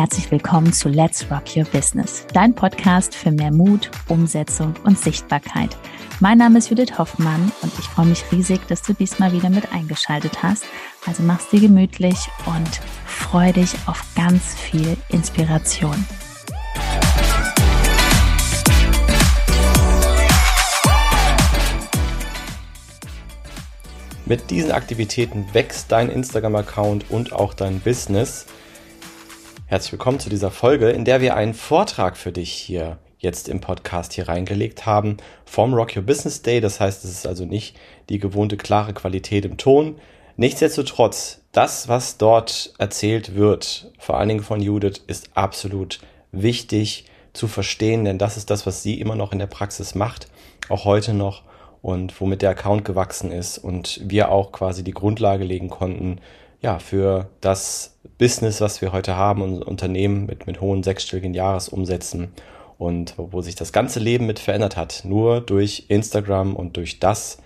herzlich willkommen zu Let's Rock Your Business, dein Podcast für mehr Mut, Umsetzung und Sichtbarkeit. Mein Name ist Judith Hoffmann und ich freue mich riesig, dass du diesmal wieder mit eingeschaltet hast. Also mach's dir gemütlich und freu dich auf ganz viel Inspiration. Mit diesen Aktivitäten wächst dein Instagram-Account und auch dein Business. Herzlich willkommen zu dieser Folge, in der wir einen Vortrag für dich hier jetzt im Podcast hier reingelegt haben vom Rock Your Business Day. Das heißt, es ist also nicht die gewohnte klare Qualität im Ton. Nichtsdestotrotz, das, was dort erzählt wird, vor allen Dingen von Judith, ist absolut wichtig zu verstehen, denn das ist das, was sie immer noch in der Praxis macht, auch heute noch und womit der Account gewachsen ist und wir auch quasi die Grundlage legen konnten, ja, für das Business, was wir heute haben, unser Unternehmen mit, mit hohen sechsstelligen Jahresumsätzen und wo sich das ganze Leben mit verändert hat, nur durch Instagram und durch das,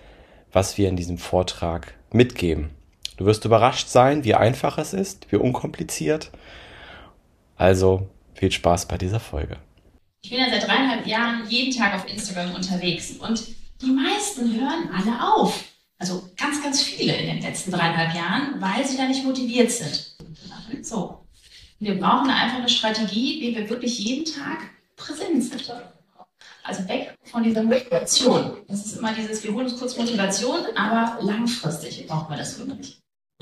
was wir in diesem Vortrag mitgeben. Du wirst überrascht sein, wie einfach es ist, wie unkompliziert. Also viel Spaß bei dieser Folge. Ich bin ja seit dreieinhalb Jahren jeden Tag auf Instagram unterwegs und die meisten hören alle auf. Also ganz, ganz viele in den letzten dreieinhalb Jahren, weil sie da nicht motiviert sind. So. Wir brauchen einfach eine Strategie, wie wir wirklich jeden Tag präsent sind. Also weg von dieser Motivation. Das ist immer dieses, wir holen uns kurz Motivation, aber langfristig brauchen wir das wirklich.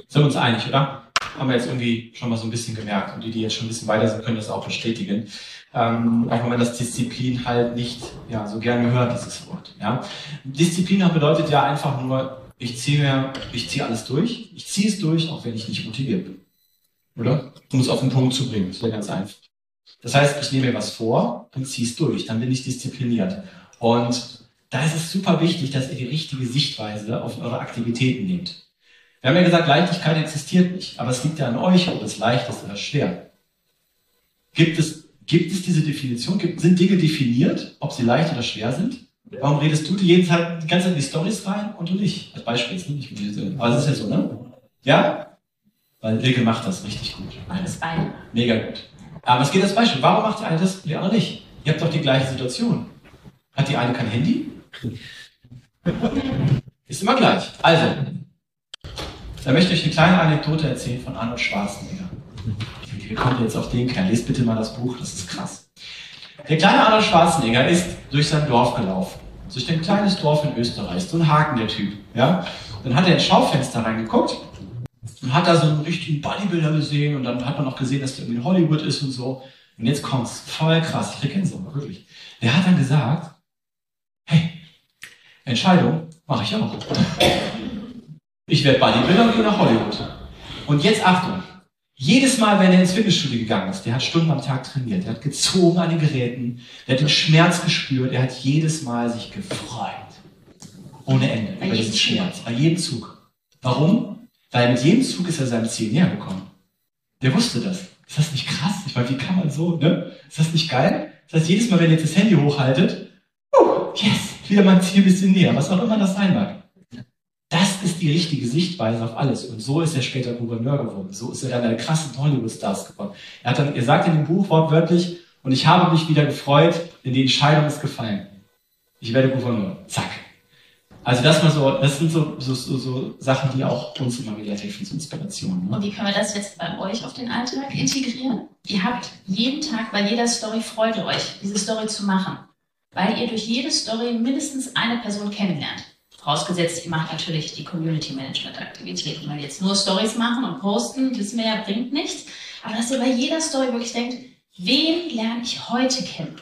Sind wir uns einig, oder? Haben wir jetzt irgendwie schon mal so ein bisschen gemerkt. Und die, die jetzt schon ein bisschen weiter sind, können das auch bestätigen. Ähm, auch wenn man das Disziplin halt nicht ja, so gerne hört, dieses Wort. Ja? Disziplin bedeutet ja einfach nur, ich ziehe mir, ich ziehe alles durch. Ich ziehe es durch, auch wenn ich nicht motiviert bin. Oder? Um es auf den Punkt zu bringen. Das wäre ganz einfach. Das heißt, ich nehme mir was vor und ziehe es durch. Dann bin ich diszipliniert. Und da ist es super wichtig, dass ihr die richtige Sichtweise auf eure Aktivitäten nehmt. Wir haben ja gesagt, Leichtigkeit existiert nicht. Aber es liegt ja an euch, ob es leicht ist oder schwer. Gibt es, gibt es diese Definition? Gibt, sind Dinge definiert, ob sie leicht oder schwer sind? Warum redest du die jeden Zeit die ganze Zeit in die Stories rein und du nicht? Als Beispiel jetzt, nicht? Aber das ist ja so, ne? Ja? Weil Ilke macht das richtig gut. Alles beide. Mega gut. Aber es geht als Beispiel. Warum macht die eine das und die andere nicht? Ihr habt doch die gleiche Situation. Hat die eine kein Handy? Ist immer gleich. Also, da möchte ich euch eine kleine Anekdote erzählen von Arnold Schwarzenegger. Wie kommt jetzt auf den Kerl? Lest bitte mal das Buch, das ist krass. Der kleine Arnold Schwarzenegger ist durch sein Dorf gelaufen. Durch ein kleines Dorf in Österreich. So ein Haken, der Typ. Ja? Dann hat er ins Schaufenster reingeguckt und hat da so einen richtigen Bodybuilder gesehen und dann hat man auch gesehen, dass der irgendwie in Hollywood ist und so. Und jetzt kommt's. Voll krass. Ich erkenne es aber wirklich. Der hat dann gesagt, hey, Entscheidung mache ich auch. Ich werde Bodybuilder und gehe nach Hollywood. Und jetzt Achtung. Jedes Mal, wenn er ins Fitnessstudio gegangen ist, der hat Stunden am Tag trainiert, der hat gezogen an den Geräten, der hat den Schmerz gespürt, er hat jedes Mal sich gefreut. Ohne Ende. Bei jedem Schmerz. Bei jedem Zug. Warum? Weil mit jedem Zug ist er seinem Ziel näher gekommen. Der wusste das. Ist das nicht krass? Ich meine, wie kann man so, ne? Ist das nicht geil? Das heißt, jedes Mal, wenn ihr jetzt das Handy hochhaltet, uh, yes, wieder mein Ziel ein bisschen näher, was auch immer das sein mag. Ist die richtige Sichtweise auf alles. Und so ist er später Gouverneur geworden. So ist er dann eine krasse Hollywood-Stars geworden. Er hat dann, er sagt in dem Buch wortwörtlich, und ich habe mich wieder gefreut, denn die Entscheidung ist gefallen. Ich werde Gouverneur. Zack. Also das mal so, das sind so, so, so, so Sachen, die auch uns immer wieder helfen zur Inspiration. Ne? Und wie können wir das jetzt bei euch auf den Alltag integrieren? Ihr habt jeden Tag bei jeder Story freut euch, diese Story zu machen. Weil ihr durch jede Story mindestens eine Person kennenlernt. Vorausgesetzt, ihr macht natürlich die Community Management Aktivitäten, weil jetzt nur Stories machen und posten, wir ja, bringt nichts. Aber dass ihr bei jeder Story wirklich denkt, wen lerne ich heute kennen?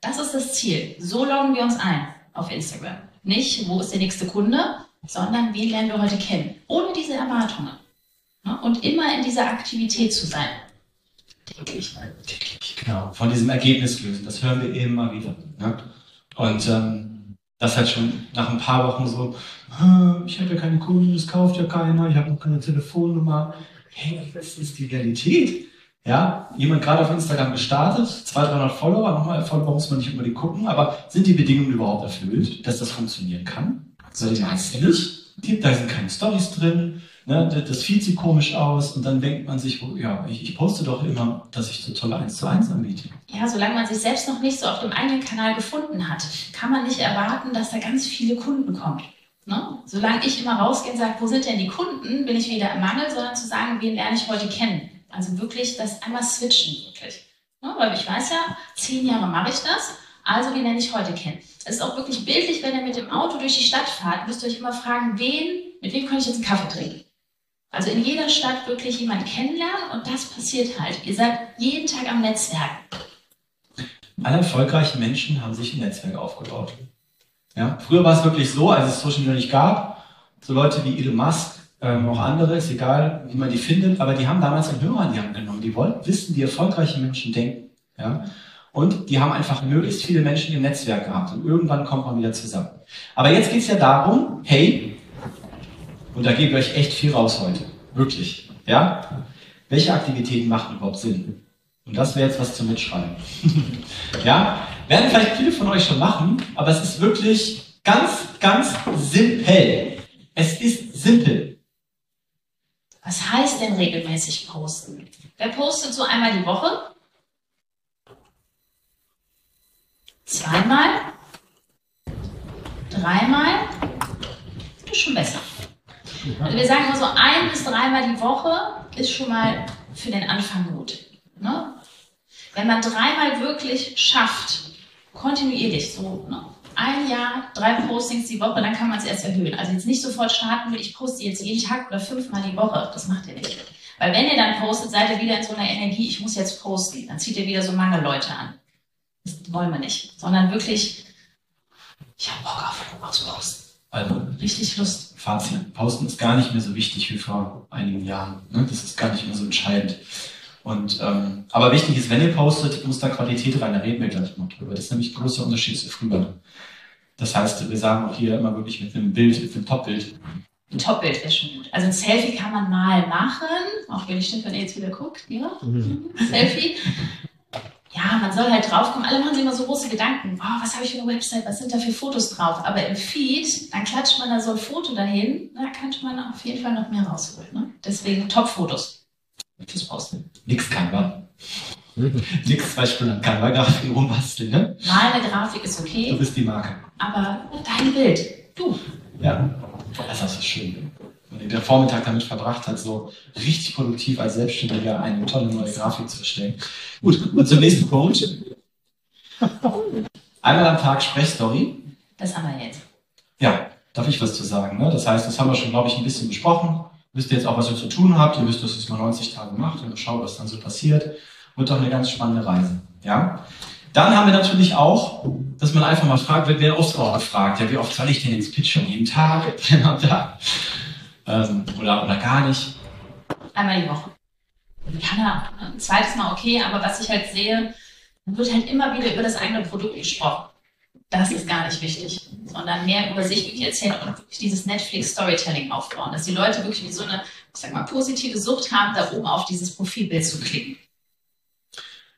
Das ist das Ziel. So loggen wir uns ein auf Instagram. Nicht, wo ist der nächste Kunde, sondern wen lernen wir heute kennen? Ohne diese Erwartungen. Und immer in dieser Aktivität zu sein. Täglich. Täglich, genau. Von diesem Ergebnis lösen. Das hören wir immer wieder. Ne? Und ähm, das halt schon nach ein paar Wochen so, ich habe ja keine Kunden, das kauft ja keiner, ich habe noch keine Telefonnummer. Hey, das ist die Realität. Ja, jemand gerade auf Instagram gestartet, 200, 300 Follower, nochmal Follower muss man nicht unbedingt gucken, aber sind die Bedingungen überhaupt erfüllt, dass das funktionieren kann? Weil die meisten nicht. da sind keine Stories drin, ne, das sieht komisch aus und dann denkt man sich, oh, ja, ich, ich poste doch immer, dass ich so tolle 1 zu 1 anbiete. Ja, solange man sich selbst noch nicht so auf dem eigenen Kanal gefunden hat, kann man nicht erwarten, dass da ganz viele Kunden kommen. Ne? Solange ich immer rausgehe und sage, wo sind denn die Kunden, bin ich wieder im Mangel, sondern zu sagen, wen lerne ich heute kennen. Also wirklich das einmal switchen, wirklich. Ne? Weil ich weiß ja, zehn Jahre mache ich das, also wen lerne ich heute kennen. Es ist auch wirklich bildlich, wenn ihr mit dem Auto durch die Stadt fahrt, müsst ihr euch immer fragen, wen, mit wem kann ich jetzt einen Kaffee trinken? Also in jeder Stadt wirklich jemanden kennenlernen und das passiert halt. Ihr seid jeden Tag am Netzwerk. Alle erfolgreichen Menschen haben sich ein Netzwerk aufgebaut. Ja? Früher war es wirklich so, als es Social Media nicht gab, so Leute wie Elon Musk, ähm, auch andere, ist egal, wie man die findet, aber die haben damals einen Hörer in die Hand genommen. Die wollten wissen, wie erfolgreiche Menschen denken. Ja? Und die haben einfach möglichst viele Menschen im Netzwerk gehabt. Und irgendwann kommt man wieder zusammen. Aber jetzt geht es ja darum, hey, und da gebe ich euch echt viel raus heute. Wirklich. Ja? Welche Aktivitäten machen überhaupt Sinn? Und das wäre jetzt was zum Mitschreiben. ja? Werden vielleicht viele von euch schon machen, aber es ist wirklich ganz, ganz simpel. Es ist simpel. Was heißt denn regelmäßig posten? Wer postet so einmal die Woche? Zweimal? Dreimal? Das ist schon besser. Also wir sagen immer so ein bis dreimal die Woche ist schon mal für den Anfang gut. Ne? Wenn man dreimal wirklich schafft, kontinuierlich so ne? ein Jahr, drei Postings die Woche, dann kann man es erst erhöhen. Also jetzt nicht sofort starten ich poste jetzt jeden Tag oder fünfmal die Woche. Das macht ihr nicht. Weil wenn ihr dann postet, seid ihr wieder in so einer Energie, ich muss jetzt posten. Dann zieht ihr wieder so Mangelleute an. Das wollen wir nicht. Sondern wirklich, ich habe Bock auf, aufs Posten. Also, richtig Lust. Fazit. Posten ist gar nicht mehr so wichtig wie vor einigen Jahren. Ne? Das ist gar nicht mehr so entscheidend. Und, ähm, aber wichtig ist, wenn ihr postet, muss da Qualität rein, da reden wir gleich noch drüber. Das ist nämlich ein großer Unterschied zu früher. Das heißt, wir sagen auch hier immer wirklich mit einem Bild, mit einem Top-Bild. Ein Top-Bild wäre schon gut. Also ein Selfie kann man mal machen, auch wenn ich Stefan jetzt wieder guckt, ja? Mhm. Selfie. Ja, man soll halt draufkommen. Alle machen sich immer so große Gedanken. Oh, was habe ich für eine Website? Was sind da für Fotos drauf? Aber im Feed, dann klatscht man da so ein Foto dahin. Da könnte man auf jeden Fall noch mehr rausholen. Ne? Deswegen Top-Fotos fürs Posten. Nix Canva. Nix zwei Stunden Canva-Grafik rumbasteln, ne? Mal eine Grafik ist okay. Du bist die Marke. Aber dein Bild, du. Ja, das ist schön. Der Vormittag damit verbracht hat, so richtig produktiv als Selbstständiger eine tolle neue Grafik zu erstellen. Gut, und zum nächsten Punkt. Einmal am Tag Sprechstory. Das haben wir jetzt. Ja, darf ich was zu sagen. Ne? Das heißt, das haben wir schon, glaube ich, ein bisschen besprochen wisst ihr jetzt auch, was ihr zu tun habt. Ihr wisst, dass ihr es mal 90 Tage macht und schaut, was dann so passiert. Wird doch eine ganz spannende Reise. Ja? Dann haben wir natürlich auch, dass man einfach mal fragt, wer oft auch gefragt, ja, wie oft soll ich denn ins Pitchen? Jeden Tag, am Tag? Ähm, oder, oder gar nicht? Einmal die Woche. Kann er ein zweites Mal okay, aber was ich halt sehe, dann wird halt immer wieder über das eigene Produkt gesprochen das ist gar nicht wichtig, sondern mehr über sich wirklich erzählen und wirklich dieses Netflix-Storytelling aufbauen, dass die Leute wirklich wie so eine, ich sag mal, positive Sucht haben, da oben auf dieses Profilbild zu klicken.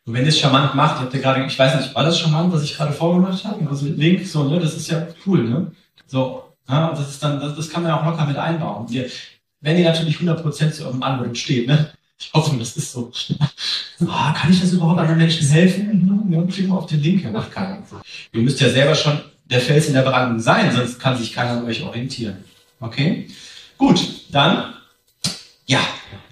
Und wenn ihr es charmant macht, habt ihr gerade, ich weiß nicht, war das charmant, was ich gerade vorgemacht habe? Also mit Link, so, ne, das ist ja cool, ne? So, ja, das ist dann, das, das kann man auch locker mit einbauen. Ihr, wenn ihr natürlich 100% zu eurem Angebot steht, ne? Ich hoffe, das ist so. Ah, kann ich das überhaupt anderen Menschen helfen? Ja, klicken wir auf den Link. Ja, macht keiner. Ihr müsst ja selber schon der Fels in der Brandung sein, sonst kann sich keiner an euch orientieren. Okay? Gut, dann, ja,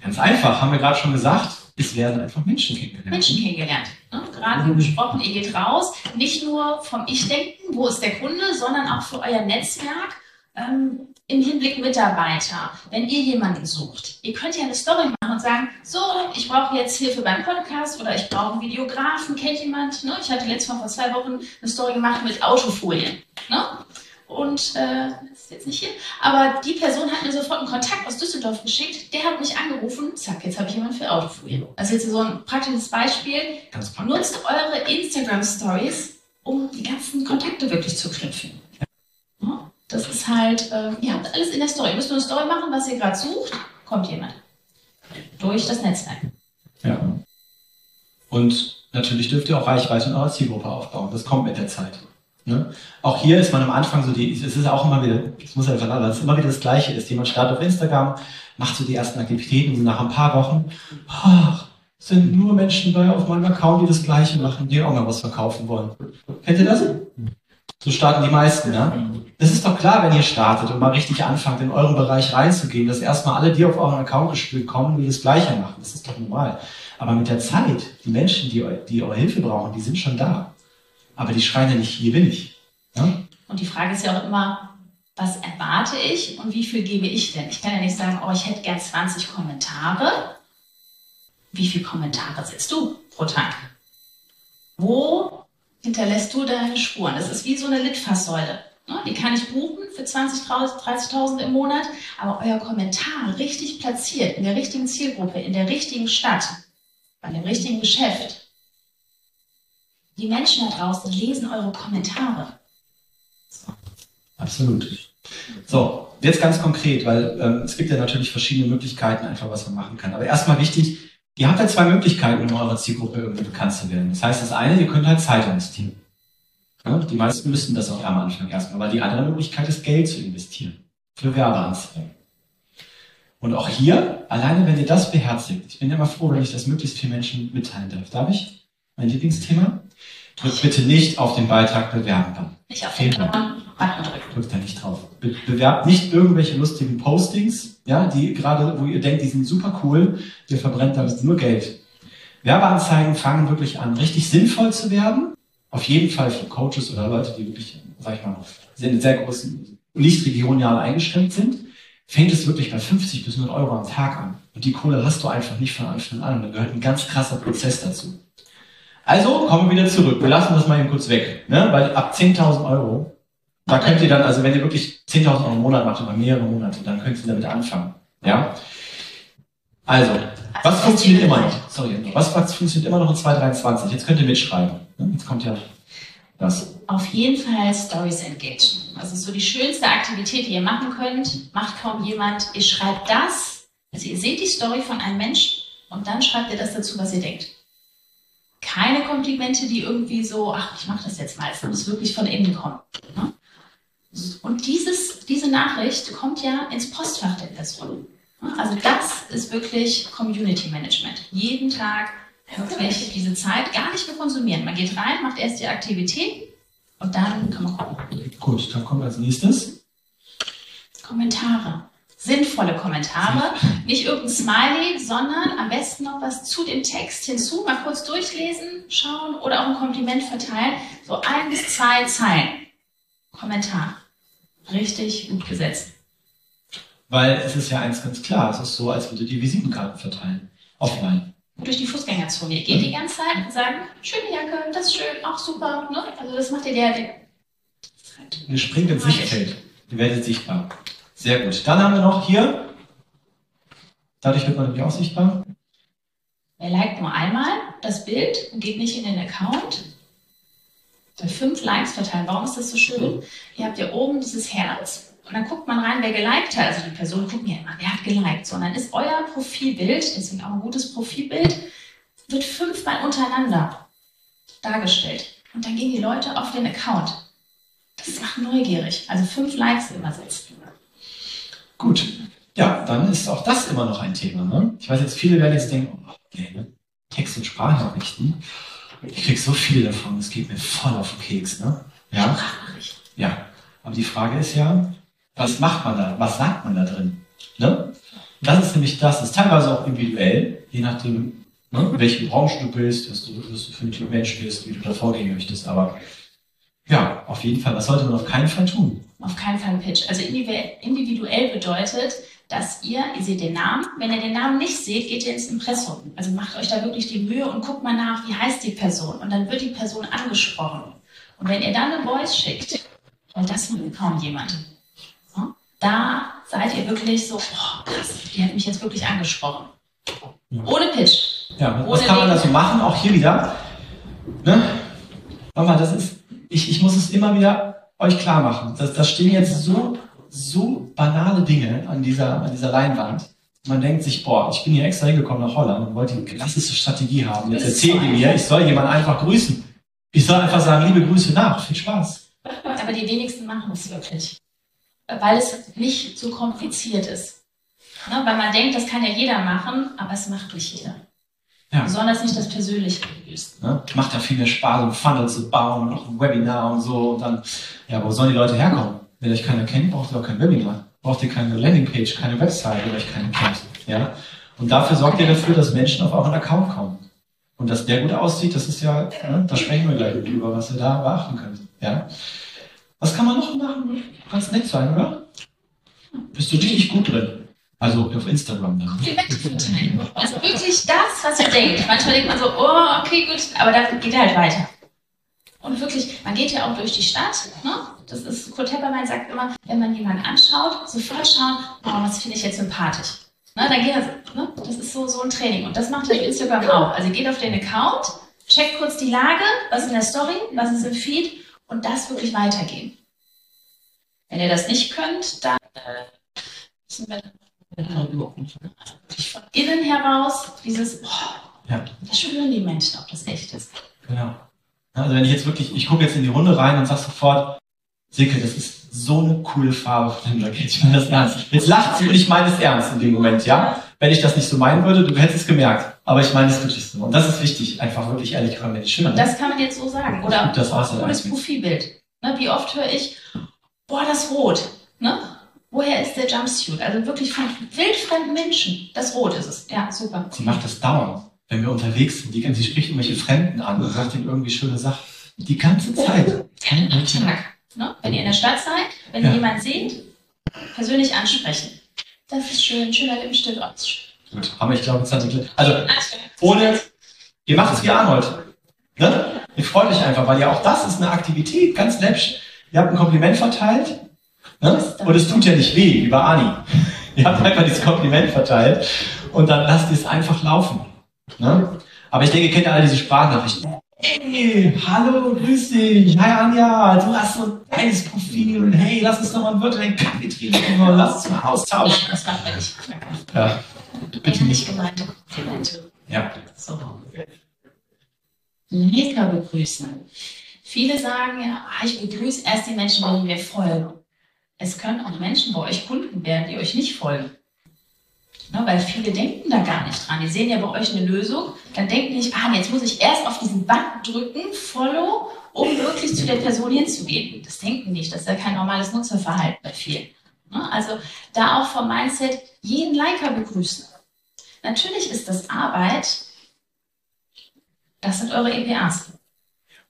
ganz einfach, haben wir gerade schon gesagt, es werden einfach Menschen kennengelernt. Menschen kennengelernt. Ne? Gerade wie besprochen, ihr geht raus, nicht nur vom Ich-Denken, wo ist der Kunde, sondern auch für euer Netzwerk. Ähm, im Hinblick Mitarbeiter, wenn ihr jemanden sucht, ihr könnt ja eine Story machen und sagen, so, ich brauche jetzt Hilfe beim Podcast oder ich brauche einen Videografen, kennt jemand? Ne? Ich hatte letztes Mal vor zwei Wochen eine Story gemacht mit Autofolien. Ne? Und äh, das ist jetzt nicht hier, aber die Person hat mir sofort einen Kontakt aus Düsseldorf geschickt, der hat mich angerufen, zack, jetzt habe ich jemanden für Autofolien. Ist jetzt so ein praktisches Beispiel. Nutzt eure Instagram-Stories, um die ganzen Kontakte wirklich zu knüpfen. Das ist halt, äh, ihr habt alles in der Story. Ihr müsst nur eine Story machen, was ihr gerade sucht, kommt jemand. Durch das Netzwerk. Ja. Und natürlich dürft ihr auch Reichweite in eurer Zielgruppe aufbauen. Das kommt mit der Zeit. Ne? Auch hier ist man am Anfang so die, es ist auch immer wieder, es muss einfach anders, es ist immer wieder das Gleiche ist. Jemand startet auf Instagram, macht so die ersten Aktivitäten und nach ein paar Wochen, ach, sind nur Menschen bei auf meinem Account, die das Gleiche machen, die auch mal was verkaufen wollen. Kennt ihr das? So starten die meisten, ja? Das ist doch klar, wenn ihr startet und mal richtig anfangt, in euren Bereich reinzugehen, dass erstmal alle, die auf euren Account gespielt kommen, die das Gleiche machen. Das ist doch normal. Aber mit der Zeit, die Menschen, die, die eure Hilfe brauchen, die sind schon da. Aber die schreien ja nicht, hier bin ich. Ja? Und die Frage ist ja auch immer, was erwarte ich und wie viel gebe ich denn? Ich kann ja nicht sagen, oh, ich hätte gern 20 Kommentare. Wie viele Kommentare setzt du pro Tag? Wo hinterlässt du deine Spuren? Das ist wie so eine Litfaßsäule. Ne? Die kann ich buchen für 20.000, 30.000 im Monat, aber euer Kommentar richtig platziert, in der richtigen Zielgruppe, in der richtigen Stadt, bei dem richtigen Geschäft. Die Menschen da draußen lesen eure Kommentare. So. Absolut. So, jetzt ganz konkret, weil ähm, es gibt ja natürlich verschiedene Möglichkeiten, einfach was man machen kann. Aber erstmal wichtig, ihr habt ja zwei Möglichkeiten, in eurer Zielgruppe irgendwie bekannt zu werden. Das heißt, das eine, ihr könnt halt Zeit investieren. Ja, die meisten müssten das auch am Anfang erstmal, weil die andere Möglichkeit ist, Geld zu investieren. Für Werbeanzeigen. Und auch hier, alleine wenn ihr das beherzigt, ich bin immer froh, wenn ich das möglichst vielen Menschen mitteilen darf. Darf ich? Mein Lieblingsthema? Drückt bitte nicht auf den Beitrag bewerben dann. Nicht auf den Drücken. Drückt da nicht drauf. Be bewerbt nicht irgendwelche lustigen Postings, ja, die gerade, wo ihr denkt, die sind super cool, ihr verbrennt damit nur Geld. Werbeanzeigen fangen wirklich an, richtig sinnvoll zu werden. Auf jeden Fall für Coaches oder Leute, die wirklich, sag ich mal, in sehr großen, nicht regional eingeschränkt sind, fängt es wirklich bei 50 bis 100 Euro am Tag an. Und die Kohle hast du einfach nicht von Anfang an. Da gehört ein ganz krasser Prozess dazu. Also kommen wir wieder zurück. Wir lassen das mal eben kurz weg. Ne? Weil ab 10.000 Euro, da könnt ihr dann, also wenn ihr wirklich 10.000 Euro im Monat macht, über mehrere Monate, dann könnt ihr damit anfangen. Ja? Also, was funktioniert immer noch? Sorry, was, was funktioniert immer noch in 2023? Jetzt könnt ihr mitschreiben. Ne? Jetzt kommt ja das. Auf jeden Fall Stories engagen. Also so die schönste Aktivität, die ihr machen könnt, macht kaum jemand. Ihr schreibt das, also ihr seht die Story von einem Menschen und dann schreibt ihr das dazu, was ihr denkt keine Komplimente, die irgendwie so, ach, ich mache das jetzt mal, es muss wirklich von innen kommen. Ne? Und dieses, diese Nachricht kommt ja ins Postfach der Person. Also das ist wirklich Community Management. Jeden Tag wirklich diese Zeit gar nicht mehr konsumieren. Man geht rein, macht erst die Aktivität und dann kann man gucken. Gut, dann kommt als nächstes. Kommentare sinnvolle Kommentare. Nicht irgendein Smiley, sondern am besten noch was zu dem Text hinzu, mal kurz durchlesen, schauen oder auch ein Kompliment verteilen. So ein bis zwei Zeilen. Kommentar. Richtig gut gesetzt. Weil es ist ja eins ganz klar, es ist so, als würde die Visitenkarten verteilen. Offline. Durch die Fußgängerzone. Ihr geht die ganze Zeit und sagen, schöne Jacke, das ist schön, auch super. Ne? Also das macht ihr der. der Ihr springt ins Sichtfeld. Ihr werdet sichtbar. Sehr gut. Dann haben wir noch hier, dadurch wird man nämlich auch sichtbar. Er liked nur einmal das Bild und geht nicht in den Account. Bei fünf Likes verteilen. Warum ist das so schön? Ihr habt ja oben dieses Herz. Und dann guckt man rein, wer geliked hat. Also die Person guckt mir immer, wer hat geliked. Sondern ist euer Profilbild, deswegen auch ein gutes Profilbild, wird fünfmal untereinander dargestellt. Und dann gehen die Leute auf den Account. Das macht neugierig. Also fünf Likes immer setzen. Gut. Ja, dann ist auch das immer noch ein Thema. Ne? Ich weiß jetzt, viele werden jetzt denken, oh, okay, ne? Text- und Sprachnachrichten. Ich krieg so viel davon, es geht mir voll auf den Keks. Ne? Ja? Ja. Aber die Frage ist ja, was macht man da? Was sagt man da drin? Ne? Das ist nämlich das. Das ist teilweise auch individuell, je nachdem, ne, welche Branche du bist, was du, was du für ein Typ Mensch bist, wie du da vorgehen möchtest. Aber ja, auf jeden Fall. Was sollte man auf keinen Fall tun? Auf keinen Fall ein Pitch. Also individuell bedeutet, dass ihr, ihr seht den Namen, wenn ihr den Namen nicht seht, geht ihr ins Impressum. Also macht euch da wirklich die Mühe und guckt mal nach, wie heißt die Person. Und dann wird die Person angesprochen. Und wenn ihr dann eine Voice schickt, und das macht kaum jemand, da seid ihr wirklich so, oh, krass, die hat mich jetzt wirklich angesprochen. Ohne Pitch. Ja, was kann man da so machen? Auch hier wieder. Ne? Mama, das ist, ich, ich muss es immer wieder euch klar machen. Da, da stehen jetzt so, so banale Dinge an dieser, an dieser Leinwand. Man denkt sich, boah, ich bin hier extra hingekommen nach Holland und wollte die klassische Strategie haben. Jetzt erzählt ihr mir, ich soll jemanden einfach grüßen. Ich soll einfach sagen, liebe Grüße nach, viel Spaß. Aber die wenigsten machen es wirklich. Weil es nicht so kompliziert ist. Ne? Weil man denkt, das kann ja jeder machen, aber es macht nicht jeder. Ja. Besonders nicht das Persönliche gelöst. Ne? Macht ja viel mehr Spaß, um Funnel zu bauen und noch ein Webinar und so. Und dann, ja, wo sollen die Leute herkommen? Wenn euch keiner kennt, braucht ihr auch kein Webinar. Braucht ihr keine Landingpage, keine Website, wenn euch keiner kennt. Ja? Und dafür sorgt ihr dafür, dass Menschen auf euren Account kommen. Und dass der gut aussieht, das ist ja, ne, da sprechen wir gleich über, was ihr da beachten könnt. Ja? Was kann man noch machen? Ganz nett sein, oder? Bist du richtig gut drin? Also auf Instagram dann. Also wirklich das, was ihr denkt. Manchmal denkt man so, oh, okay, gut, aber dann geht er halt weiter. Und wirklich, man geht ja auch durch die Stadt. Ne? Das ist, Kurt Heppermann sagt immer, wenn man jemanden anschaut, sofort schauen, oh, was finde ich jetzt sympathisch. Ne, dann geht das, ne? das ist so, so ein Training. Und das macht euch Instagram auch. Also geht auf den Account, checkt kurz die Lage, was ist in der Story, was ist im Feed und das wirklich weitergeben. Wenn ihr das nicht könnt, dann äh, müssen wir von innen heraus dieses, oh, ja. das spüren die Menschen, ob das echt ist. Genau. Also wenn ich jetzt wirklich, ich gucke jetzt in die Runde rein und sage sofort, Silke, das ist so eine coole Farbe von dem Jackett. Ich meine das ernst. Jetzt lacht sie und ich meine es ernst in dem Moment, ja? Wenn ich das nicht so meinen würde, du hättest es gemerkt. Aber ich meine es wirklich so. Und das ist wichtig, einfach wirklich ehrlich wenn ich schön. Und das kann man jetzt so sagen. Oder das cooles Profilbild. Ne, wie oft höre ich, boah, das Rot. Ne? Woher ist der Jumpsuit? Also wirklich von wildfremden Menschen. Das Rot ist es. Ja, super. Sie macht das dauernd. Wenn wir unterwegs sind, die, sie spricht irgendwelche Fremden an und sagt ihnen irgendwie schöne Sachen. Die ganze Zeit. Kein Tag. Ne? Wenn ihr in der Stadt seid, wenn ja. ihr jemanden seht, persönlich ansprechen. Das ist schön, schöner Lippenstift. Oh, Gut, aber ich glaube, Tante Also, ohne, ihr macht es wie Arnold. Ne? Ihr freut euch einfach, weil ja auch das ist eine Aktivität, ganz läppisch. Ihr habt ein Kompliment verteilt ne? und es tut ja nicht weh, wie bei Ani. ihr habt einfach dieses Kompliment verteilt und dann lasst es einfach laufen. Ne? Aber ich denke, ihr kennt alle diese Sprachnachrichten. Hey, hallo, grüß dich. Hi Anja, du hast so ein geiles Profil und hey, lass uns doch mal einen virtuellen Kaffee trinken und lass uns mal austauschen. Ja, das man nicht. Ja, bitte nicht. gemeinte Komplimente. Ja. So. Lecker begrüßen. Viele sagen ja, ah, ich begrüße erst die Menschen, die mir folgen. Es können auch Menschen bei euch Kunden werden, die euch nicht folgen. Ne, weil viele denken da gar nicht dran. Die sehen ja bei euch eine Lösung, dann denken die nicht, ah, jetzt muss ich erst auf diesen Button drücken, Follow, um wirklich zu der Person hinzugehen. Das denken nicht. Das ist ja kein normales Nutzerverhalten bei vielen. Ne, also da auch vom Mindset jeden Liker begrüßen. Natürlich ist das Arbeit. Das sind eure EPAs.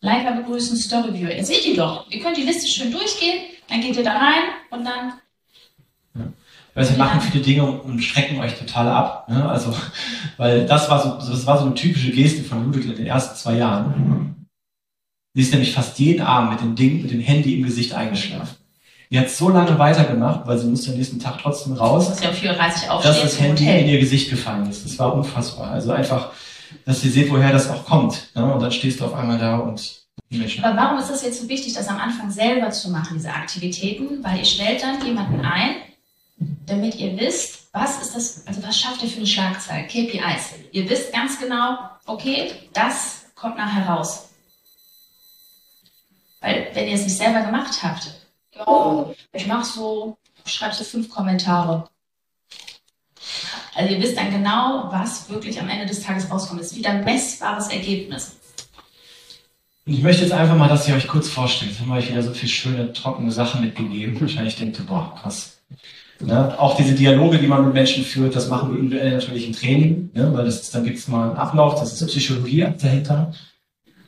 Liker begrüßen, Storyviewer. Ihr seht die doch. Ihr könnt die Liste schön durchgehen, dann geht ihr da rein und dann weil sie machen viele Dinge und schrecken euch total ab. Ne? Also, weil das war so, das war so eine typische Geste von Judith in den ersten zwei Jahren. Sie ist nämlich fast jeden Abend mit dem Ding, mit dem Handy im Gesicht eingeschlafen. Die hat so lange weitergemacht, weil sie musste am nächsten Tag trotzdem raus, dass, ja 4.30 Uhr dass das Handy in ihr Gesicht gefallen ist. Das war unfassbar. Also einfach, dass ihr seht, woher das auch kommt. Ne? Und dann stehst du auf einmal da und aber warum ist das jetzt so wichtig, das am Anfang selber zu machen, diese Aktivitäten? Weil ihr stellt dann jemanden ein, damit ihr wisst, was ist das, also was schafft ihr für eine Schlagzeile, KPIs. Ihr wisst ganz genau, okay, das kommt nachher raus. Weil wenn ihr es nicht selber gemacht habt, oh, ich mache so, schreibe so fünf Kommentare. Also ihr wisst dann genau, was wirklich am Ende des Tages rauskommt. Es ist wieder ein messbares Ergebnis. Und ich möchte jetzt einfach mal, dass ihr euch kurz vorstellt. Jetzt haben wir euch wieder so viele schöne, trockene Sachen mitgegeben. Wahrscheinlich denkt ihr, boah, krass. Ne? Auch diese Dialoge, die man mit Menschen führt, das machen wir individuell natürlich im Training, ne? weil das ist, dann gibt es mal einen Ablauf, das ist Psychologie dahinter.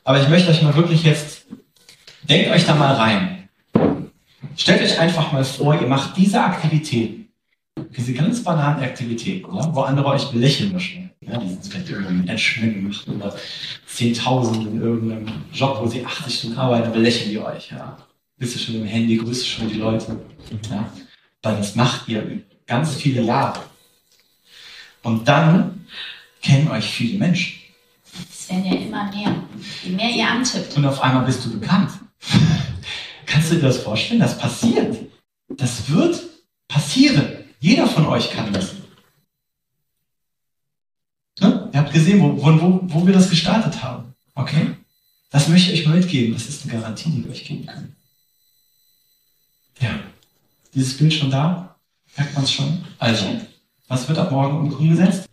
Aber ich möchte euch mal wirklich jetzt, denkt euch da mal rein. Stellt euch einfach mal vor, ihr macht diese Aktivität, diese ganz banalen Aktivitäten, ja, wo andere euch belächeln möchten. Ja, die sind vielleicht irgendwie Entschwingen gemacht oder 10.000 in irgendeinem Job, wo sie 80 Stunden arbeiten, belächeln die euch. Ja. Bist du schon im Handy, grüßt schon die Leute. Ja weil das macht ihr ganz viele Jahre. Und dann kennen euch viele Menschen. Es werden ja immer mehr. Je mehr ihr antippt. Und auf einmal bist du bekannt. Kannst du dir das vorstellen? Das passiert. Das wird passieren. Jeder von euch kann das. Ne? Ihr habt gesehen, wo, wo, wo wir das gestartet haben. Okay? Das möchte ich euch mal mitgeben. Das ist eine Garantie, die wir euch geben können. dieses Bild schon da? Merkt man es schon? Also, was wird ab morgen umgesetzt?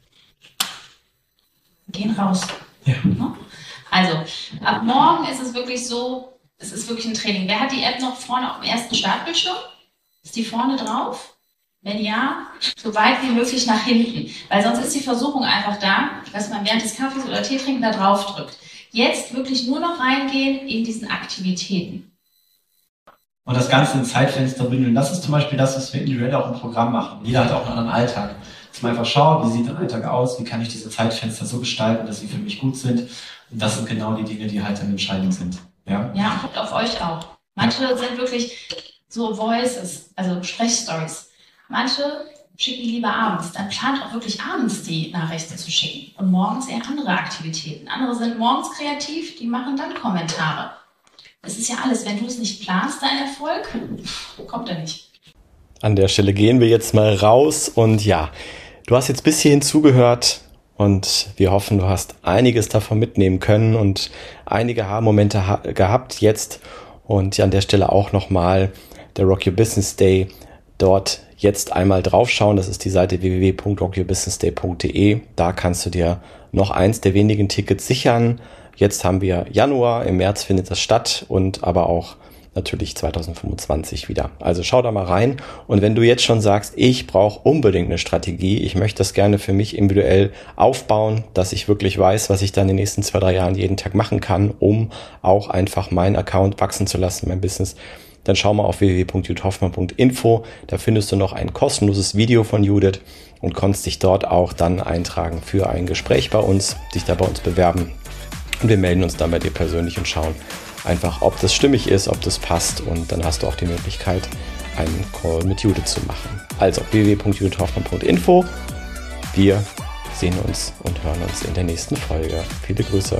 Gehen raus. Ja. Ne? Also, ab morgen ist es wirklich so, es ist wirklich ein Training. Wer hat die App noch vorne auf dem ersten Startbildschirm? Ist die vorne drauf? Wenn ja, so weit wie möglich nach hinten. Weil sonst ist die Versuchung einfach da, dass man während des Kaffees oder Teetrinken da drauf drückt. Jetzt wirklich nur noch reingehen in diesen Aktivitäten. Und das Ganze in Zeitfenster bündeln. Das ist zum Beispiel das, was wir individuell auch im Programm machen. Jeder hat auch einen anderen Alltag. Dass man einfach schaut, wie sieht der Alltag aus, wie kann ich diese Zeitfenster so gestalten, dass sie für mich gut sind. Und das sind genau die Dinge, die halt dann entscheidend sind. Ja, Ja, und guckt auf euch auch. Manche sind wirklich so Voices, also Sprechstories. Manche schicken lieber abends. Dann plant auch wirklich abends die Nachrichten zu schicken. Und morgens eher andere Aktivitäten. Andere sind morgens kreativ, die machen dann Kommentare. Das ist ja alles. Wenn du es nicht planst, dein Erfolg, kommt er nicht. An der Stelle gehen wir jetzt mal raus und ja, du hast jetzt bis hierhin zugehört und wir hoffen, du hast einiges davon mitnehmen können und einige Haarmomente ha gehabt jetzt und an der Stelle auch nochmal der Rock Your Business Day dort jetzt einmal draufschauen. Das ist die Seite www.rockyourbusinessday.de. Da kannst du dir noch eins der wenigen Tickets sichern. Jetzt haben wir Januar, im März findet das statt und aber auch natürlich 2025 wieder. Also schau da mal rein und wenn du jetzt schon sagst, ich brauche unbedingt eine Strategie, ich möchte das gerne für mich individuell aufbauen, dass ich wirklich weiß, was ich dann in den nächsten zwei, drei Jahren jeden Tag machen kann, um auch einfach meinen Account wachsen zu lassen, mein Business, dann schau mal auf www.juthoffmann.info. Da findest du noch ein kostenloses Video von Judith und kannst dich dort auch dann eintragen für ein Gespräch bei uns, dich da bei uns bewerben. Und wir melden uns dann bei dir persönlich und schauen einfach, ob das stimmig ist, ob das passt. Und dann hast du auch die Möglichkeit, einen Call mit Judith zu machen. Also www.judithhoffmann.info. Wir sehen uns und hören uns in der nächsten Folge. Viele Grüße.